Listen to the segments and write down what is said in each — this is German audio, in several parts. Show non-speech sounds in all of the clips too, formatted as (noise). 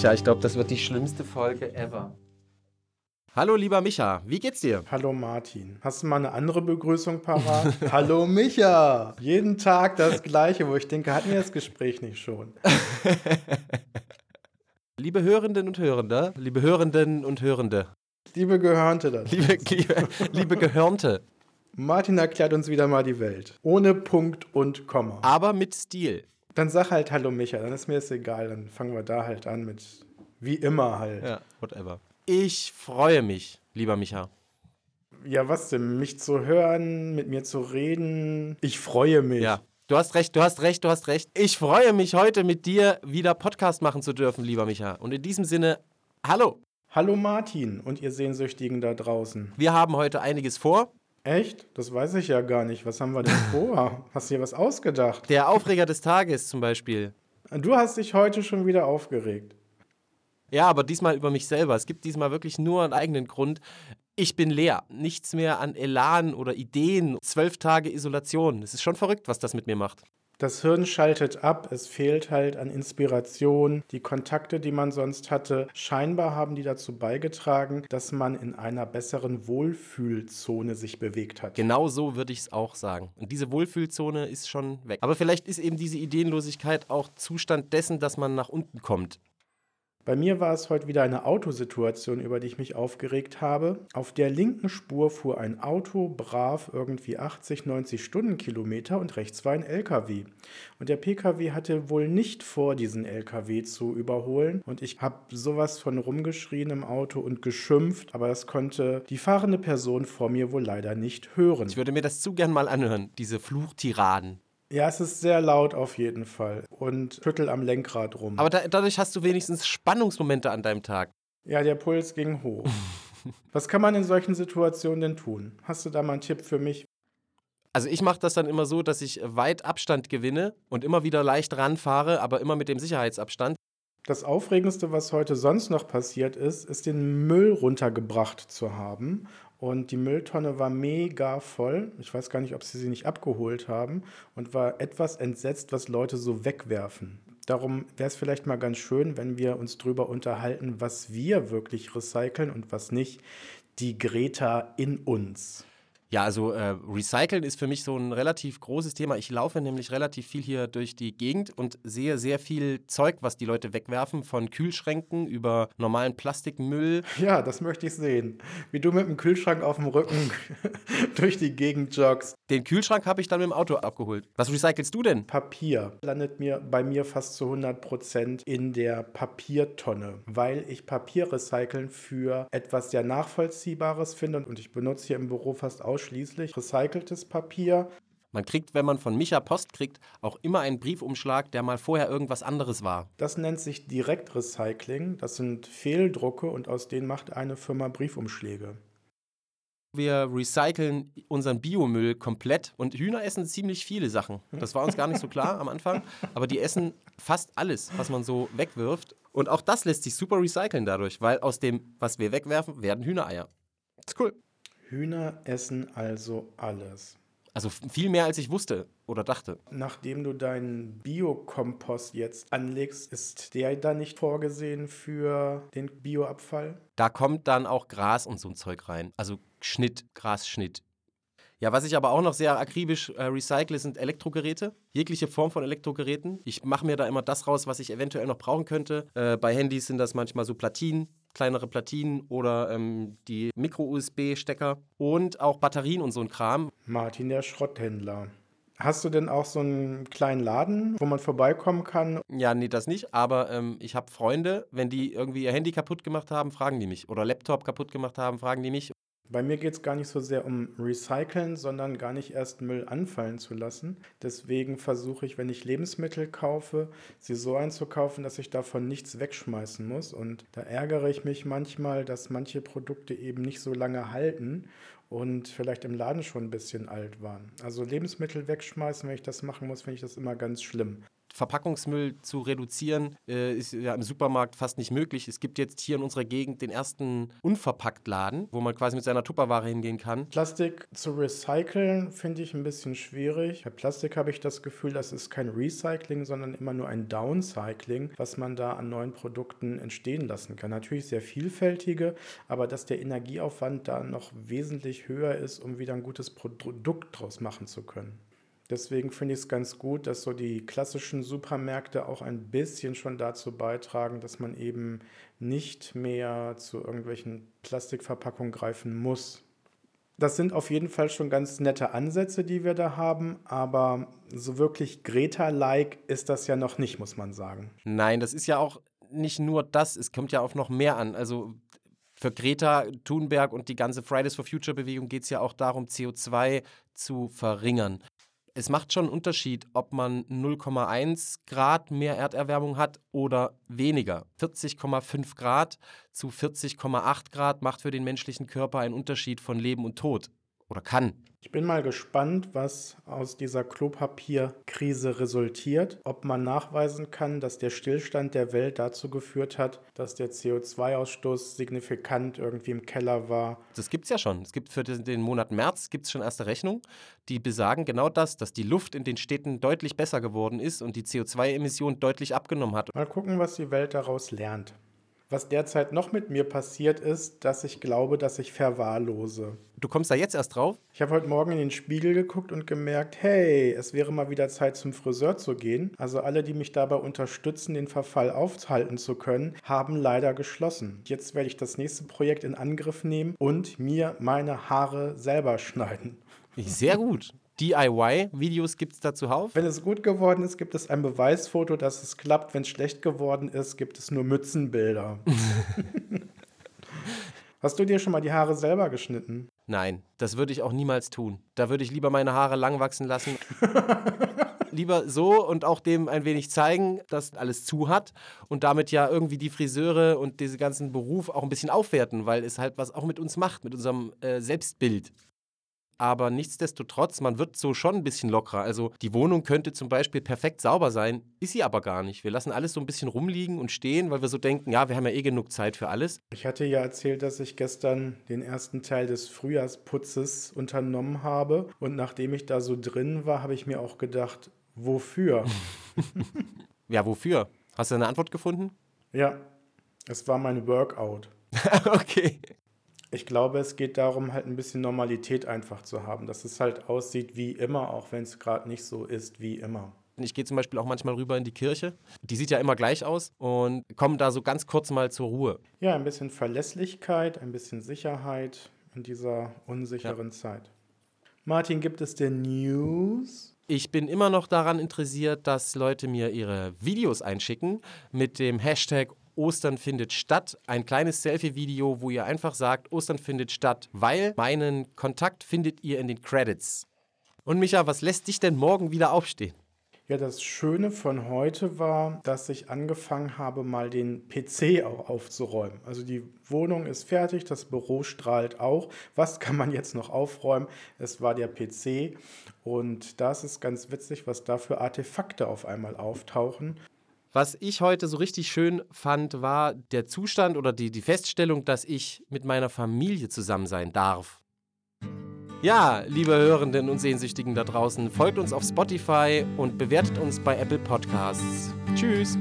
Micha, ich glaube, das wird die schlimmste Folge ever. Hallo, lieber Micha, wie geht's dir? Hallo Martin. Hast du mal eine andere Begrüßung parat? (laughs) Hallo Micha. Jeden Tag das Gleiche, wo ich denke, hatten wir das Gespräch nicht schon? (laughs) liebe Hörenden und Hörende, liebe Hörenden und Hörende. Liebe Gehörnte das. Liebe, liebe, liebe Gehörnte. Martin erklärt uns wieder mal die Welt. Ohne Punkt und Komma. Aber mit Stil. Dann sag halt Hallo Micha, dann ist mir das egal. Dann fangen wir da halt an mit wie immer halt. Ja, whatever. Ich freue mich, lieber Micha. Ja, was denn? Mich zu hören, mit mir zu reden. Ich freue mich. Ja, du hast recht, du hast recht, du hast recht. Ich freue mich heute mit dir wieder Podcast machen zu dürfen, lieber Micha. Und in diesem Sinne, hallo. Hallo Martin und ihr Sehnsüchtigen da draußen. Wir haben heute einiges vor. Echt? Das weiß ich ja gar nicht. Was haben wir denn vor? (laughs) Hast du dir was ausgedacht? Der Aufreger des Tages zum Beispiel. Du hast dich heute schon wieder aufgeregt. Ja, aber diesmal über mich selber. Es gibt diesmal wirklich nur einen eigenen Grund. Ich bin leer. Nichts mehr an Elan oder Ideen. Zwölf Tage Isolation. Es ist schon verrückt, was das mit mir macht. Das Hirn schaltet ab, es fehlt halt an Inspiration. Die Kontakte, die man sonst hatte, scheinbar haben die dazu beigetragen, dass man in einer besseren Wohlfühlzone sich bewegt hat. Genau so würde ich es auch sagen. Und diese Wohlfühlzone ist schon weg. Aber vielleicht ist eben diese Ideenlosigkeit auch Zustand dessen, dass man nach unten kommt. Bei mir war es heute wieder eine Autosituation, über die ich mich aufgeregt habe. Auf der linken Spur fuhr ein Auto brav irgendwie 80, 90 Stundenkilometer und rechts war ein LKW. Und der PKW hatte wohl nicht vor, diesen LKW zu überholen. Und ich habe sowas von rumgeschrien im Auto und geschimpft, aber das konnte die fahrende Person vor mir wohl leider nicht hören. Ich würde mir das zu gern mal anhören, diese Fluchtiraden. Ja, es ist sehr laut auf jeden Fall und schüttel am Lenkrad rum. Aber da, dadurch hast du wenigstens Spannungsmomente an deinem Tag. Ja, der Puls ging hoch. (laughs) Was kann man in solchen Situationen denn tun? Hast du da mal einen Tipp für mich? Also ich mache das dann immer so, dass ich weit Abstand gewinne und immer wieder leicht ranfahre, aber immer mit dem Sicherheitsabstand. Das Aufregendste, was heute sonst noch passiert ist, ist den Müll runtergebracht zu haben. Und die Mülltonne war mega voll. Ich weiß gar nicht, ob sie sie nicht abgeholt haben und war etwas entsetzt, was Leute so wegwerfen. Darum wäre es vielleicht mal ganz schön, wenn wir uns darüber unterhalten, was wir wirklich recyceln und was nicht. Die Greta in uns. Ja, also äh, Recyceln ist für mich so ein relativ großes Thema. Ich laufe nämlich relativ viel hier durch die Gegend und sehe sehr viel Zeug, was die Leute wegwerfen, von Kühlschränken über normalen Plastikmüll. (laughs) Ja, das möchte ich sehen. Wie du mit dem Kühlschrank auf dem Rücken (laughs) durch die Gegend joggst. Den Kühlschrank habe ich dann mit dem Auto abgeholt. Was recycelst du denn? Papier landet mir bei mir fast zu 100 Prozent in der Papiertonne, weil ich Papier recyceln für etwas sehr Nachvollziehbares finde und ich benutze hier im Büro fast ausschließlich ausschließlich recyceltes Papier. Man kriegt, wenn man von Micha Post kriegt, auch immer einen Briefumschlag, der mal vorher irgendwas anderes war. Das nennt sich Direktrecycling. Das sind Fehldrucke und aus denen macht eine Firma Briefumschläge. Wir recyceln unseren Biomüll komplett und Hühner essen ziemlich viele Sachen. Das war uns gar nicht so klar am Anfang, aber die essen fast alles, was man so wegwirft. Und auch das lässt sich super recyceln dadurch, weil aus dem, was wir wegwerfen, werden Hühnereier. Das ist cool. Hühner essen also alles. Also viel mehr, als ich wusste oder dachte. Nachdem du deinen Biokompost jetzt anlegst, ist der dann nicht vorgesehen für den Bioabfall? Da kommt dann auch Gras und so ein Zeug rein. Also Schnitt, Grasschnitt. Ja, was ich aber auch noch sehr akribisch äh, recycle, sind Elektrogeräte. Jegliche Form von Elektrogeräten. Ich mache mir da immer das raus, was ich eventuell noch brauchen könnte. Äh, bei Handys sind das manchmal so Platinen, kleinere Platinen oder ähm, die Micro-USB-Stecker und auch Batterien und so ein Kram. Martin, der Schrotthändler. Hast du denn auch so einen kleinen Laden, wo man vorbeikommen kann? Ja, nee, das nicht. Aber ähm, ich habe Freunde, wenn die irgendwie ihr Handy kaputt gemacht haben, fragen die mich. Oder Laptop kaputt gemacht haben, fragen die mich. Bei mir geht es gar nicht so sehr um Recyceln, sondern gar nicht erst Müll anfallen zu lassen. Deswegen versuche ich, wenn ich Lebensmittel kaufe, sie so einzukaufen, dass ich davon nichts wegschmeißen muss. Und da ärgere ich mich manchmal, dass manche Produkte eben nicht so lange halten und vielleicht im Laden schon ein bisschen alt waren. Also Lebensmittel wegschmeißen, wenn ich das machen muss, finde ich das immer ganz schlimm. Verpackungsmüll zu reduzieren, äh, ist ja im Supermarkt fast nicht möglich. Es gibt jetzt hier in unserer Gegend den ersten Unverpacktladen, wo man quasi mit seiner Tupperware hingehen kann. Plastik zu recyceln finde ich ein bisschen schwierig. Bei Plastik habe ich das Gefühl, das ist kein Recycling, sondern immer nur ein Downcycling, was man da an neuen Produkten entstehen lassen kann. Natürlich sehr vielfältige, aber dass der Energieaufwand da noch wesentlich höher ist, um wieder ein gutes Produkt draus machen zu können. Deswegen finde ich es ganz gut, dass so die klassischen Supermärkte auch ein bisschen schon dazu beitragen, dass man eben nicht mehr zu irgendwelchen Plastikverpackungen greifen muss. Das sind auf jeden Fall schon ganz nette Ansätze, die wir da haben, aber so wirklich Greta-like ist das ja noch nicht, muss man sagen. Nein, das ist ja auch nicht nur das, es kommt ja auf noch mehr an. Also für Greta Thunberg und die ganze Fridays for Future Bewegung geht es ja auch darum, CO2 zu verringern es macht schon einen Unterschied, ob man 0,1 Grad mehr Erderwärmung hat oder weniger. 40,5 Grad zu 40,8 Grad macht für den menschlichen Körper einen Unterschied von Leben und Tod oder kann. Ich bin mal gespannt, was aus dieser Klopapierkrise resultiert. Ob man nachweisen kann, dass der Stillstand der Welt dazu geführt hat, dass der CO2-Ausstoß signifikant irgendwie im Keller war. Das gibt es ja schon. Es gibt für den Monat März gibt's schon erste Rechnungen, die besagen genau das, dass die Luft in den Städten deutlich besser geworden ist und die CO2-Emission deutlich abgenommen hat. Mal gucken, was die Welt daraus lernt. Was derzeit noch mit mir passiert ist, dass ich glaube, dass ich verwahrlose. Du kommst da jetzt erst drauf? Ich habe heute Morgen in den Spiegel geguckt und gemerkt, hey, es wäre mal wieder Zeit zum Friseur zu gehen. Also alle, die mich dabei unterstützen, den Verfall aufhalten zu können, haben leider geschlossen. Jetzt werde ich das nächste Projekt in Angriff nehmen und mir meine Haare selber schneiden. Sehr gut. DIY-Videos gibt es da zuhauf? Wenn es gut geworden ist, gibt es ein Beweisfoto, dass es klappt. Wenn es schlecht geworden ist, gibt es nur Mützenbilder. (laughs) Hast du dir schon mal die Haare selber geschnitten? Nein, das würde ich auch niemals tun. Da würde ich lieber meine Haare lang wachsen lassen. (laughs) lieber so und auch dem ein wenig zeigen, dass alles zu hat und damit ja irgendwie die Friseure und diese ganzen Beruf auch ein bisschen aufwerten, weil es halt was auch mit uns macht, mit unserem äh, Selbstbild aber nichtsdestotrotz, man wird so schon ein bisschen lockerer. Also die Wohnung könnte zum Beispiel perfekt sauber sein, ist sie aber gar nicht. Wir lassen alles so ein bisschen rumliegen und stehen, weil wir so denken, ja, wir haben ja eh genug Zeit für alles. Ich hatte ja erzählt, dass ich gestern den ersten Teil des Frühjahrsputzes unternommen habe und nachdem ich da so drin war, habe ich mir auch gedacht, wofür? (laughs) ja, wofür? Hast du eine Antwort gefunden? Ja, es war mein Workout. (laughs) okay. Ich glaube, es geht darum, halt ein bisschen Normalität einfach zu haben, dass es halt aussieht wie immer, auch wenn es gerade nicht so ist wie immer. Ich gehe zum Beispiel auch manchmal rüber in die Kirche. Die sieht ja immer gleich aus und komme da so ganz kurz mal zur Ruhe. Ja, ein bisschen Verlässlichkeit, ein bisschen Sicherheit in dieser unsicheren ja. Zeit. Martin, gibt es denn News? Ich bin immer noch daran interessiert, dass Leute mir ihre Videos einschicken mit dem Hashtag Ostern findet statt. Ein kleines Selfie-Video, wo ihr einfach sagt, Ostern findet statt, weil meinen Kontakt findet ihr in den Credits. Und Micha, was lässt dich denn morgen wieder aufstehen? Ja, das Schöne von heute war, dass ich angefangen habe, mal den PC auch aufzuräumen. Also die Wohnung ist fertig, das Büro strahlt auch. Was kann man jetzt noch aufräumen? Es war der PC und das ist ganz witzig, was da für Artefakte auf einmal auftauchen. Was ich heute so richtig schön fand, war der Zustand oder die, die Feststellung, dass ich mit meiner Familie zusammen sein darf. Ja, liebe Hörenden und Sehnsüchtigen da draußen, folgt uns auf Spotify und bewertet uns bei Apple Podcasts. Tschüss.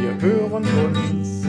Wir hören uns.